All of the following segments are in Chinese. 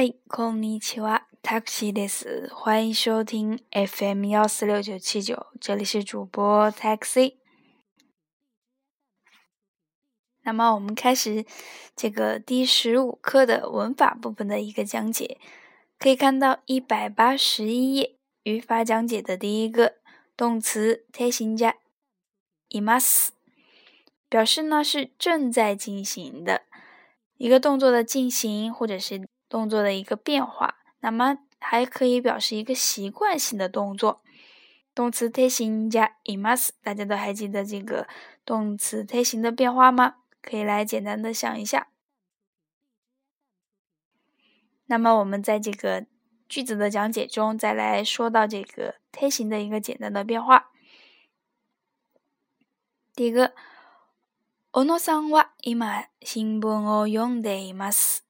嗨，こんにちは、タクシーです。欢迎收听 FM 幺四六九七九，这里是主播 Taxi。那么我们开始这个第十五课的文法部分的一个讲解。可以看到一百八十一页语法讲解的第一个动词 t 形加 imas，表示呢是正在进行的一个动作的进行，或者是。 动作的一个变化，那么还可以表示一个习惯性的动作。动词推行加 imas，大家都还记得这个动词推行的变化吗？可以来简单的想一下。那么我们在这个句子的讲解中，再来说到这个推行的一个简单的变化。第一个，小野さんは今新聞を読んでいます。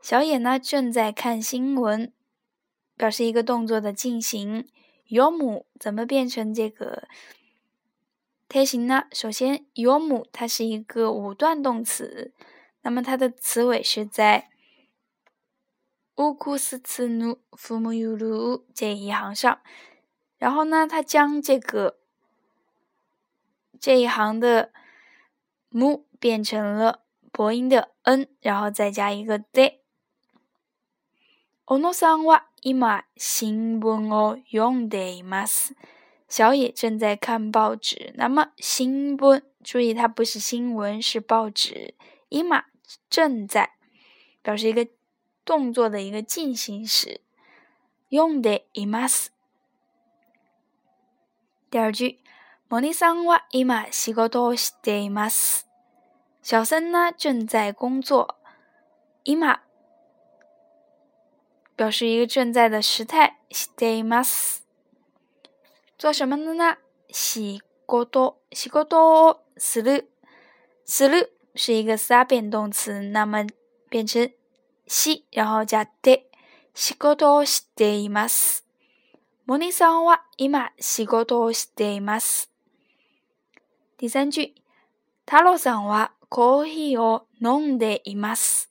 小野呢正在看新闻，表示一个动作的进行。よむ怎么变成这个贴形呢？首先，よむ它是一个五段动词，那么它的词尾是在乌库斯次努父母有鲁这一行上。然后呢，它将这个这一行的mu 变成了播音的 n，然后再加一个 de。 小野さんは今新聞を読んでいます。小野正在看报纸。那么新聞，注意它不是新闻，是报纸。今正在，表示一个动作的一个进行时。読んでいます。第二句，モニさんは今仕事をしています。小森呢正在工作。今 表示一个正在的时态，stay must 做什么的呢？仕事，仕事する，する是一个三变动词，那么变成し，然后加で，仕事をしています。モニさんは今仕事をしています。第三句、太郎さんはコーヒーを飲んでいます。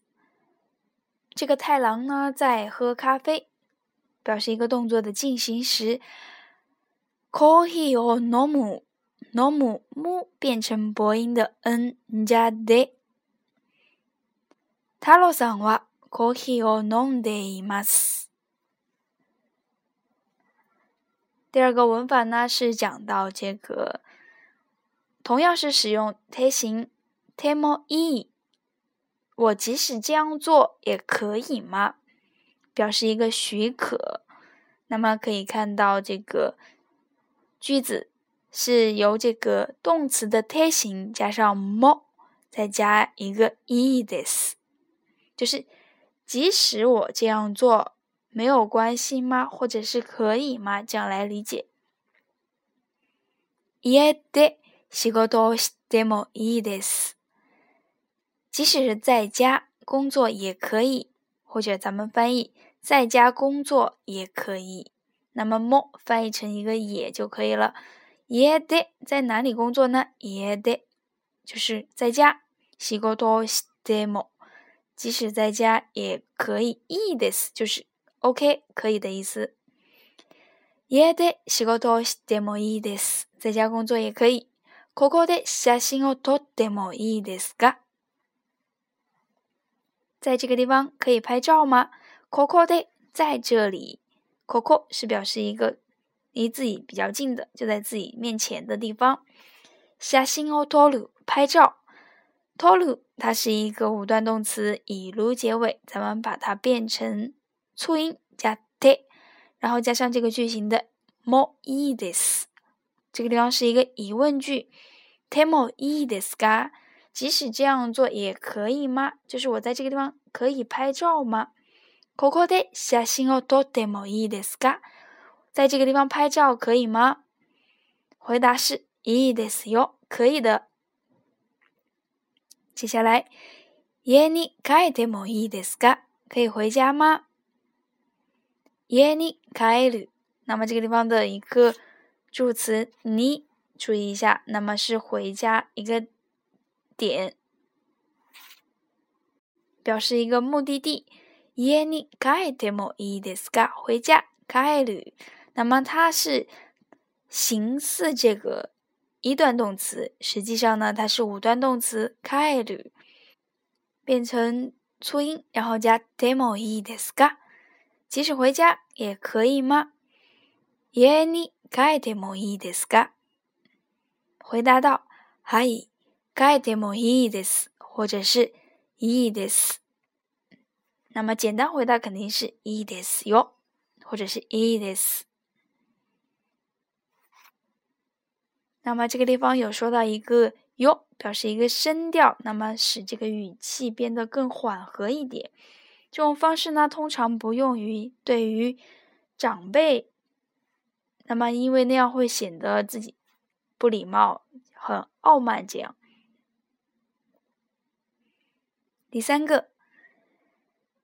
这个太郎呢在喝咖啡，表示一个动作的进行时。coffee or normal，normal 木变成播音的 n 加 de。太郎さんはコーヒーを飲んでいます。第二个文法呢是讲到这个，同样是使用推形 temo e。 我即使这样做也可以吗？表示一个许可。那么可以看到这个句子是由这个动词的贴形加上 mo，再加一个 e this，就是即使我这样做没有关系吗？或者是可以吗？这样来理解。家で仕事をしてもいいです。 即使是在家工作也可以，或者咱们翻译在家工作也可以。那么 mo 翻译成一个也就可以了。也得在哪里工作呢？也得就是在家。仕事しても即使在家也可以。いいです就是 OK 可以的意思。家で仕事してもいいです。在家工作也可以。ここで写真を撮ってもいいですか？ 在这个地方可以拍照吗？Coco day 在这里，Coco 是表示一个离自己比较近的，就在自己面前的地方。写真を撮る拍照，撮る它是一个五段动词，以る结尾，咱们把它变成促音加 te，然后加上这个句型的 mo i des，这个地方是一个疑问句，temo i des ga。即使这样做也可以吗？就是我在这个地方 可以拍照吗？ここで写真を撮ってもいいですか？在这个地方拍照可以吗？回答是いいですよ，可以的。接下来，家に帰ってもいいですか？可以回家吗？家に帰る。那么这个地方的一个助词你注意一下，那么是回家一个。点 表示一个目的地。 家に帰ってもいいですか？回家，帰る。那么它是形似这个一段动词，实际上呢，它是五段动词，帰る变成促音，然后加てもいいですか？即使回家也可以吗？家に帰ってもいいですか？回答道：はい、帰ってもいいです。或者是 いいです。那么简单回答肯定是いいですよ，或者是いいです。那么这个地方有说到一个哟，表示一个声调，那么使这个语气变得更缓和一点。这种方式呢，通常不用于对于长辈，那么因为那样会显得自己不礼貌、很傲慢这样。 第三个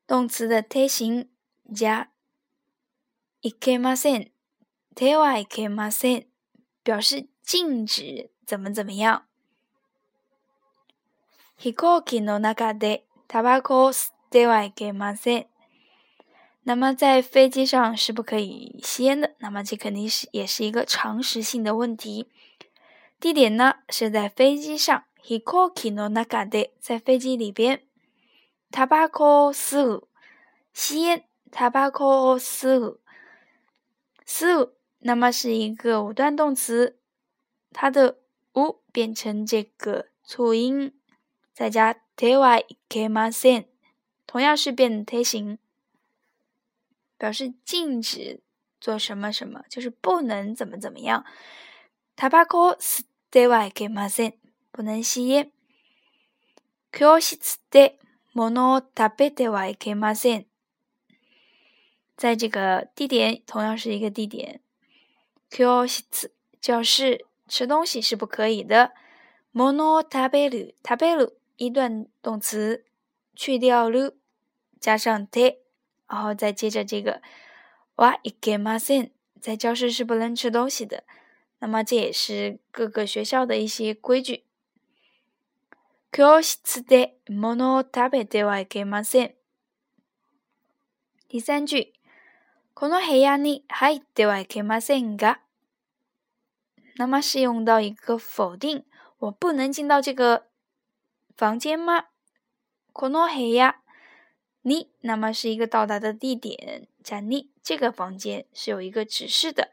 动词的推形加いけません、手はいけません，表示禁止怎么怎么样。飛行機の中でタバコを吸ってはいけません。那么在飞机上是不可以吸烟的。那么这肯定是也是一个常识性的问题。地点呢是在飞机上。飛行機の中で在飞机里边。 タバコを吸う、吸烟。タバコを吸う、吸う。那么是一个五段动词。它的う变成这个促音，再加手はいけません，同样是变推形，表示禁止做什么什么，就是不能怎么怎么样。タバコを吸ってはいけません，不能吸烟。教室で 物を食べてはいけません。在这个地点同样是一个地点，教室教室。吃东西是不可以的。モノタベルタベル一段动词，去掉ル，加上て，然后再接着这个哇いけません，在教室是不能吃东西的。那么这也是各个学校的一些规矩。 教室で物を食べてはいけません。第三句、この部屋に入ってはいけませんが。那么是用到一个否定，我不能进到这个房间吗？この部屋に，那么是一个到达的地点，加に这个房间是有一个指示的。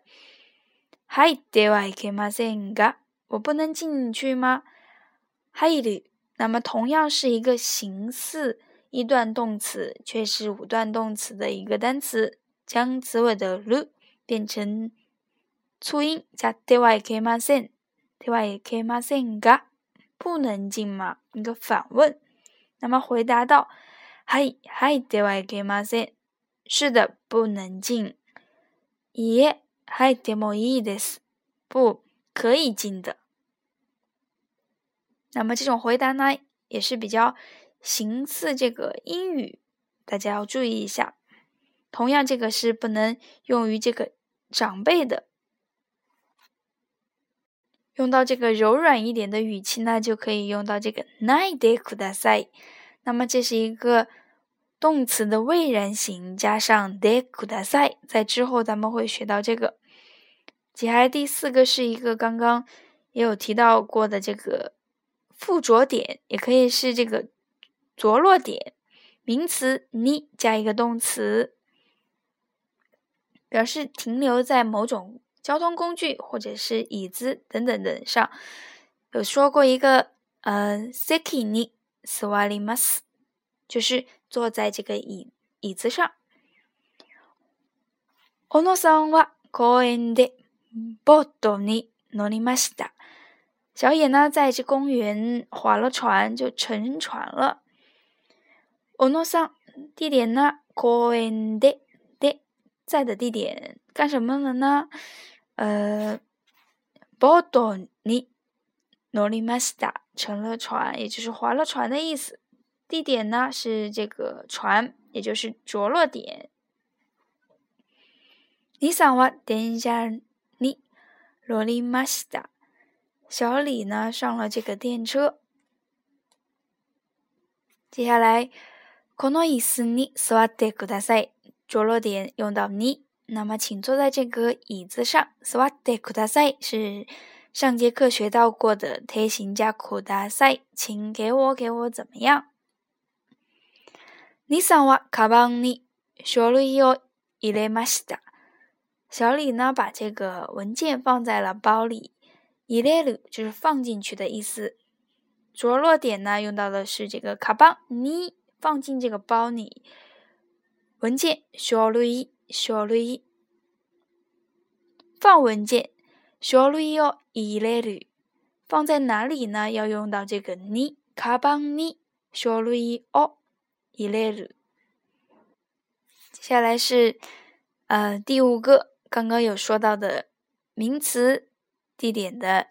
入ってはいけませんが，我不能进去吗？入る，那么同样是一个形似一段动词，却是五段动词的一个单词，将词尾的る变成。促音加てはいけません，てはいけませんが，不能进吗？一个反问。那么回答道：はい、はい、てはいけません。是的，不能进。いえ、はいてもいいです。不可以进的。 那么这种回答呢，也是比较形似这个英语，大家要注意一下。同样，这个是不能用于这个长辈的。用到这个柔软一点的语气呢，就可以用到这个ないでください。那么这是一个动词的谓然型，加上でください，在之后咱们会学到这个。接下来第四个是一个刚刚也有提到过的这个 附着点，也可以是这个着落点，名词に加一个动词，表示停留在某种。交通工具或者是椅子等等等上，有说过一个呃，seki ni swalimas，就是坐在这个椅椅子上。小野さんは公園でボートに乗りました。 小野呢，在这公园划了船，就乘船了。小野さん地点呢，公園でで在的地点干什么了呢？呃，ボートに乗りました，乘了船，也就是划了船的意思。地点呢是这个船，也就是着落点。李さんは電車に乗りました。 小李呢上了这个电车。接下来， この椅子に座ってください。着落点用到你，那么请坐在这个椅子上。座ってください是上节课学到过的推形加ください，请给我给我怎么样？你さんはカバンに書類を入れました。小李呢，把这个文件放在了包里。 入れる就是放进去的意思。着落点呢，用到的是这个カバンに。放进这个包里，文件書類書類放文件書類を入れる，放在哪里呢？要用到这个にカバンに書類を入れる。接下来是呃第五个，刚刚有说到的名词 地点的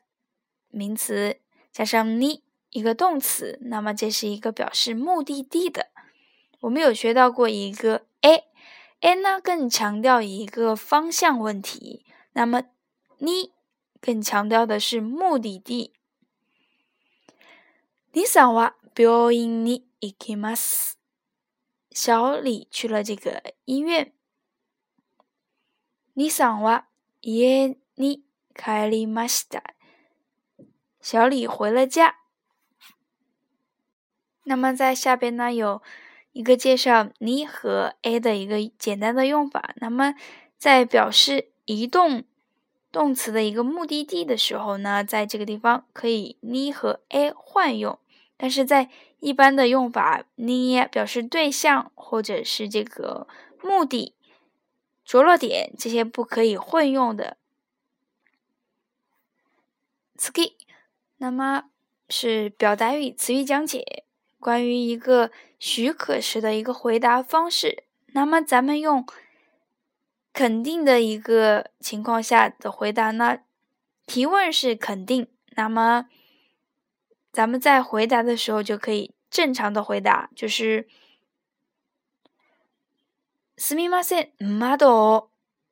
名词加上你。一个动词，那么这是一个表示目的地的。我们有学到过一个 a，a 呢更强调一个方向问题，那么你更强调的是目的地。你さんは病院に行きます。小李去了这个医院。你さんは家に 帰りました。小李回了家。那么在下边呢，有一个介绍你和 a 的一个简单的用法。那么在表示移动动词的一个目的地的时候呢，在这个地方可以你和 a 换用，但是在一般的用法，你表示对象或者是这个目的、着落点这些不可以混用的。 ski，那么是表达语词语讲解。关于一个许可时的一个回答方式，那么咱们用肯定的一个情况下的回答呢？提问是肯定，那么咱们在回答的时候就可以正常的回答，就是すみません、窓を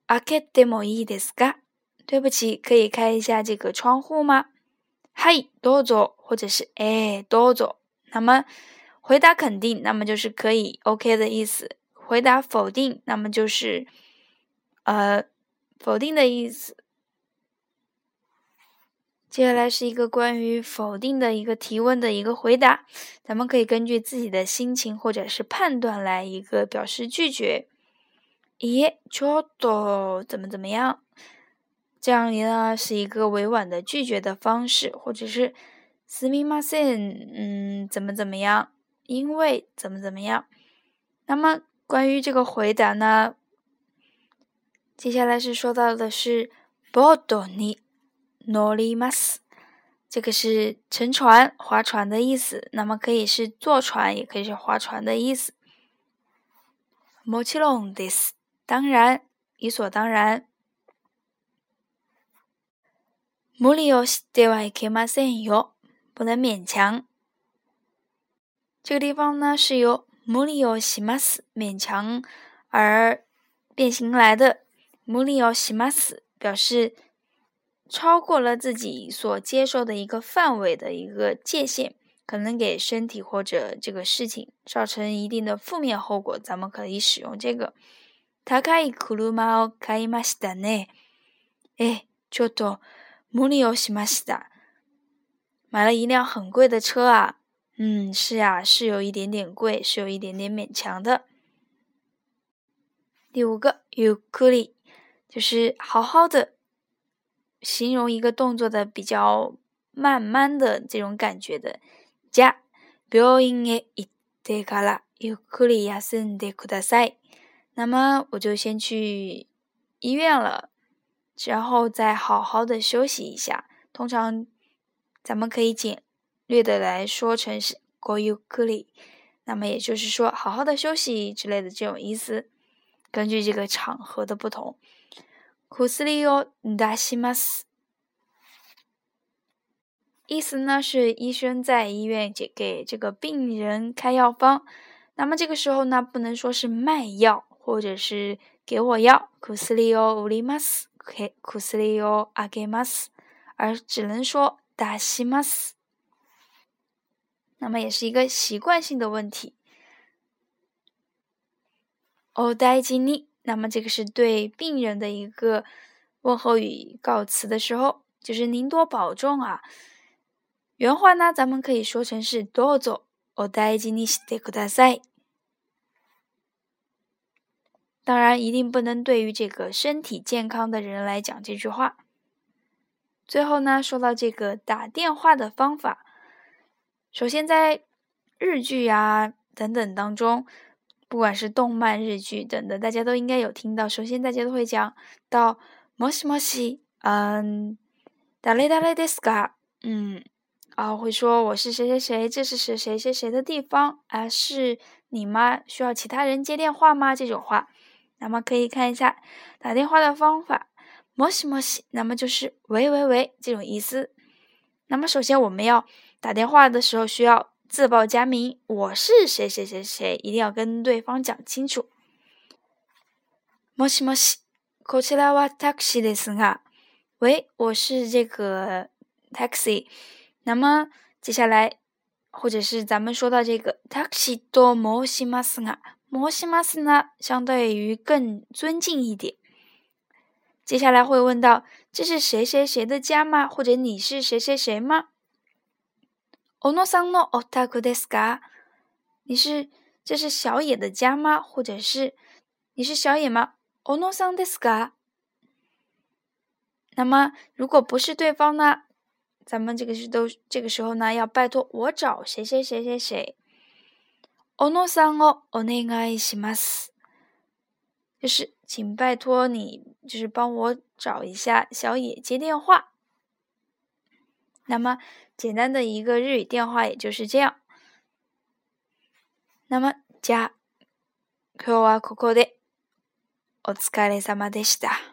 開けてもいいですか？ 对不起，可以开一下这个窗户吗？はい、どうぞ，或者是え、どうぞ。那么回答肯定，那么就是可以 OK 的意思；回答否定，那么就是呃否定的意思。接下来是一个关于否定的一个提问的一个回答，咱们可以根据自己的心情或者是判断来一个表示拒绝。咦，ちょっと怎么怎么样？ 这样呢是一个委婉的拒绝的方式，或者是。すみません，嗯，怎么怎么样？因为怎么怎么样？那么关于这个回答呢？接下来是说到的是ボートに乗ります。这个是乘船、划船的意思。那么可以是坐船，也可以是划船的意思。もちろんです。当然，理所当然。 無理をしてはいけませんよ。不能勉强。这个地方呢是由無理をします勉强而变形来的。無理をします表示超过了自己所接受的一个范围的一个界限，可能给身体或者这个事情造成一定的负面后果。咱们可以使用这个。高い車を買いましたね。え、ちょっと 無理をしました。买了一辆很贵的车啊，嗯，是呀，是有一点点贵，是有一点点勉强的。第五个，ゆっくり，就是好好的，形容一个动作的比较慢慢的这种感觉的。じゃ、病院へ行ってからゆっくり休んでください。那么我就先去医院了， 然后再好好的休息一下。通常。咱们可以简略的来说成是 “go you kuli”，那么也就是说好好的休息之类的这种意思。根据这个场合的不同，“kusli o ndashimas”，意思呢是医生在医院给给这个病人开药方。那么这个时候呢，不能说是卖药或者是给我药，“kusli o ulimas”，“kusli o agemas”，而只能说。达西马斯，那么也是一个习惯性的问题。 お大事に。那么这个是对病人的一个问候语，告辞的时候，就是您多保重啊。原话呢，咱们可以说成是どうぞお大事にしてください。 当然，一定不能对于这个身体健康的人来讲这句话。最后呢，说到这个打电话的方法，首先在日剧啊等等当中，不管是动漫日剧等的，大家都应该有听到。首先，大家都会讲到もしもし，嗯，ダレダレですか？嗯，啊，会说我是谁谁谁，这是谁谁谁谁的地方啊？是你吗？需要其他人接电话吗？这种话， 那么可以看一下打电话的方法。摩西摩西，那么就是喂喂喂这种意思。那么首先我们要打电话的时候需要自报家名，我是谁谁谁谁，一定要跟对方讲清楚。摩西摩西，こちらはタクシーですが，喂，我是这个 taxi。那么接下来，或者是咱们说到这个 taxi と申しますが， 申します呢，相对于更尊敬一点。接下来会问到：“这是谁谁谁的家吗？或者你是谁谁谁吗？”“おのさんのお宅ですか？”你是这是小野的家吗？或者是你是小野吗？“おのさんですか？”那么如果不是对方呢？咱们这个是都这个时候呢，要拜托我找谁谁谁谁谁。“ おのさんをお願いします。”就是请拜托你，就是帮我找一下小野接电话。那么简单的一个日语电话也就是这样。那么じゃ今日はここでお疲れ様でした。